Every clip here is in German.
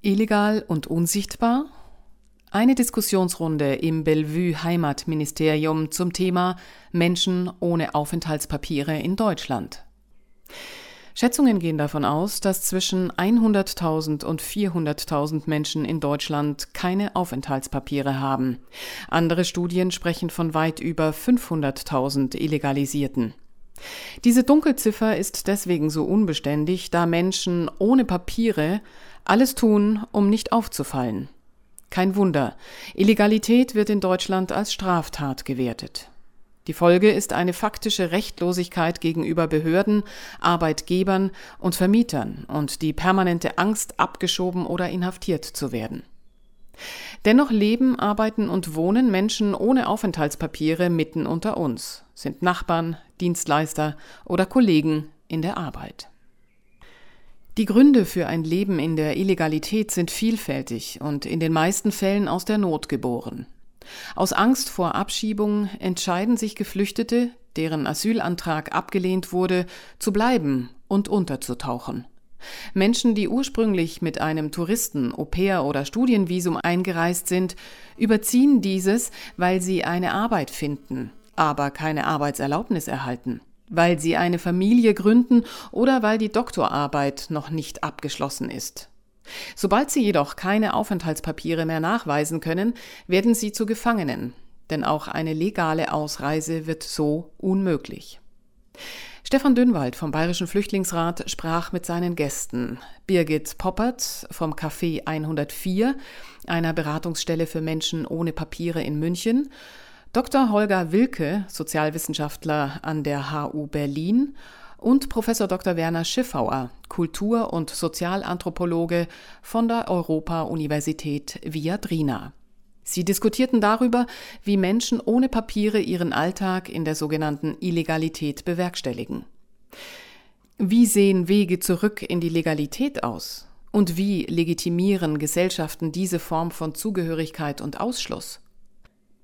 Illegal und unsichtbar? Eine Diskussionsrunde im Bellevue Heimatministerium zum Thema Menschen ohne Aufenthaltspapiere in Deutschland. Schätzungen gehen davon aus, dass zwischen 100.000 und 400.000 Menschen in Deutschland keine Aufenthaltspapiere haben. Andere Studien sprechen von weit über 500.000 Illegalisierten. Diese Dunkelziffer ist deswegen so unbeständig, da Menschen ohne Papiere alles tun, um nicht aufzufallen. Kein Wunder, Illegalität wird in Deutschland als Straftat gewertet. Die Folge ist eine faktische Rechtlosigkeit gegenüber Behörden, Arbeitgebern und Vermietern und die permanente Angst, abgeschoben oder inhaftiert zu werden. Dennoch leben, arbeiten und wohnen Menschen ohne Aufenthaltspapiere mitten unter uns, sind Nachbarn, Dienstleister oder Kollegen in der Arbeit. Die Gründe für ein Leben in der Illegalität sind vielfältig und in den meisten Fällen aus der Not geboren. Aus Angst vor Abschiebung entscheiden sich Geflüchtete, deren Asylantrag abgelehnt wurde, zu bleiben und unterzutauchen. Menschen, die ursprünglich mit einem Touristen, Au-pair oder Studienvisum eingereist sind, überziehen dieses, weil sie eine Arbeit finden, aber keine Arbeitserlaubnis erhalten, weil sie eine Familie gründen oder weil die Doktorarbeit noch nicht abgeschlossen ist. Sobald sie jedoch keine Aufenthaltspapiere mehr nachweisen können, werden sie zu Gefangenen, denn auch eine legale Ausreise wird so unmöglich. Stefan Dünnwald vom Bayerischen Flüchtlingsrat sprach mit seinen Gästen. Birgit Poppert vom Café 104, einer Beratungsstelle für Menschen ohne Papiere in München, Dr. Holger Wilke, Sozialwissenschaftler an der HU Berlin und Professor Dr. Werner Schiffauer, Kultur- und Sozialanthropologe von der Europa-Universität Viadrina. Sie diskutierten darüber, wie Menschen ohne Papiere ihren Alltag in der sogenannten Illegalität bewerkstelligen. Wie sehen Wege zurück in die Legalität aus? Und wie legitimieren Gesellschaften diese Form von Zugehörigkeit und Ausschluss?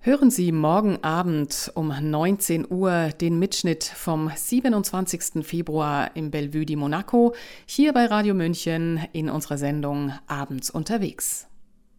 Hören Sie morgen Abend um 19 Uhr den Mitschnitt vom 27. Februar im Bellevue di Monaco hier bei Radio München in unserer Sendung Abends unterwegs.